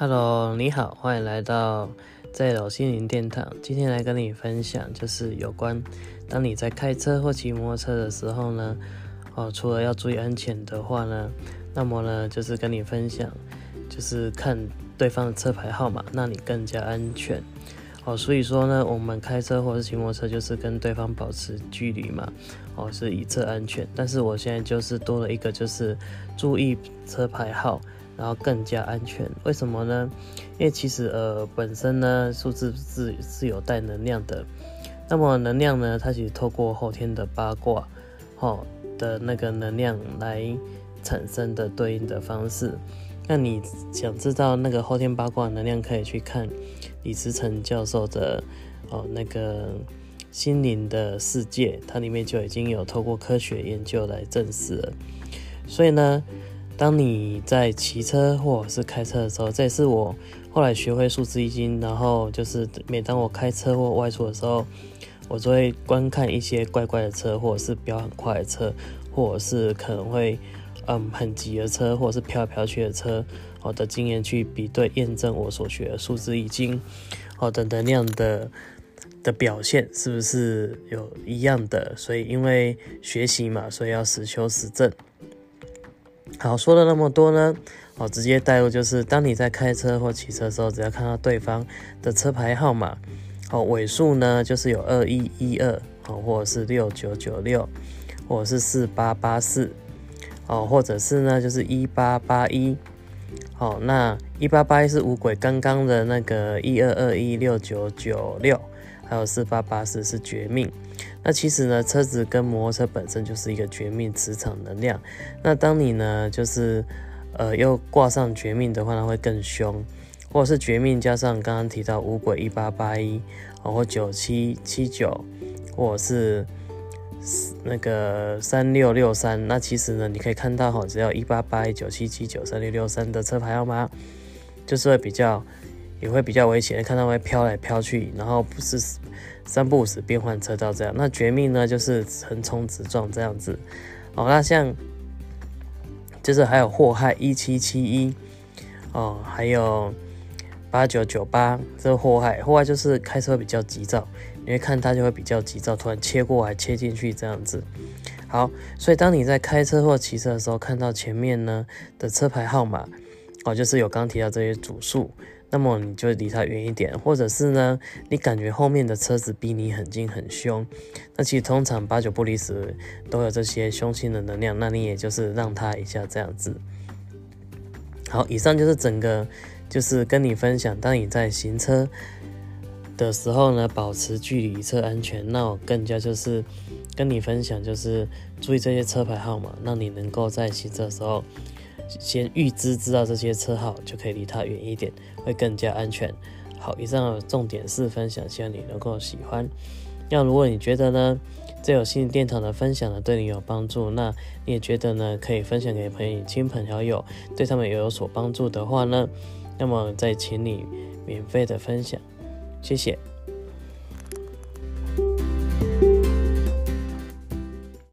Hello，你好，欢迎来到在老心灵殿堂。今天来跟你分享，就是有关当你在开车或骑摩托车的时候呢，哦，除了要注意安全的话呢，那么呢，就是跟你分享，就是看对方的车牌号码，让你更加安全。哦，所以说呢，我们开车或者骑摩托车就是跟对方保持距离嘛，哦，是以策安全。但是我现在就是多了一个，就是注意车牌号。然后更加安全，为什么呢？因为其实呃本身呢数字是是有带能量的，那么能量呢它其实透过后天的八卦，哦的那个能量来产生的对应的方式。那你想知道那个后天八卦能量，可以去看李思成教授的哦那个心灵的世界，它里面就已经有透过科学研究来证实了。所以呢。当你在骑车或者是开车的时候，这也是我后来学会数字易经，然后就是每当我开车或外出的时候，我就会观看一些怪怪的车，或者是飙很快的车，或者是可能会嗯很急的车，或者是飘来飘去的车，好的经验去比对验证我所学的数字易经，好的能量的的表现是不是有一样的？所以因为学习嘛，所以要实修实证。好，说了那么多呢，哦，直接带入就是，当你在开车或骑车的时候，只要看到对方的车牌号码，哦，尾数呢就是有二一一二，哦，或者是六九九六，或者是四八八四，哦，或者是呢就是一八八一，哦，那一八八一是五轨，刚刚的那个一二二一六九九六，还有四八八四是绝命。那其实呢，车子跟摩托车本身就是一个绝命磁场能量。那当你呢，就是呃又挂上绝命的话呢，会更凶，或者是绝命加上刚刚提到五鬼一八八一，然后九七七九，或者是那个三六六三。那其实呢，你可以看到哈，只要一八八一九七七九三六六三的车牌号码，就是会比较。也会比较危险，看到会飘来飘去，然后不是三不五时变换车道这样。那绝命呢，就是横冲直撞这样子。哦，那像就是还有祸害一七七一哦，还有八九九八，这个祸害祸害就是开车比较急躁，你会看它就会比较急躁，突然切过来切进去这样子。好，所以当你在开车或骑车的时候，看到前面呢的车牌号码哦，就是有刚提到这些组数。那么你就离他远一点，或者是呢，你感觉后面的车子逼你很近很凶，那其实通常八九不离十都有这些凶性的能量，那你也就是让他一下这样子。好，以上就是整个就是跟你分享，当你在行车的时候呢，保持距离车安全。那我更加就是跟你分享，就是注意这些车牌号码，让你能够在行车的时候。先预知知道这些车号，就可以离它远一点，会更加安全。好，以上重点是分享，希望你能够喜欢。那如果你觉得呢，这有心灵殿堂的分享呢对你有帮助，那你也觉得呢可以分享给朋友、亲朋好友，对他们也有所帮助的话呢，那么再请你免费的分享，谢谢。